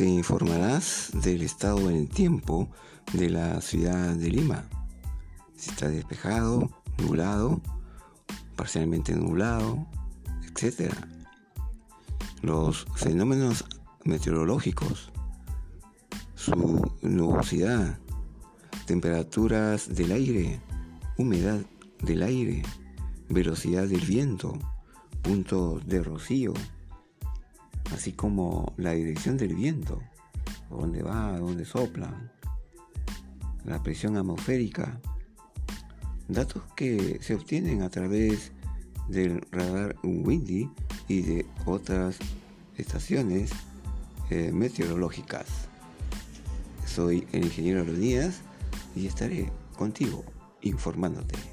te informarás del estado en el tiempo de la ciudad de Lima. Si está despejado, nublado, parcialmente nublado, etc. Los fenómenos meteorológicos, su nubosidad, temperaturas del aire, humedad del aire, velocidad del viento, puntos de rocío, así como la dirección del viento, dónde va, dónde sopla, la presión atmosférica, datos que se obtienen a través del radar Windy y de otras estaciones eh, meteorológicas. Soy el ingeniero Leonidas y estaré contigo informándote.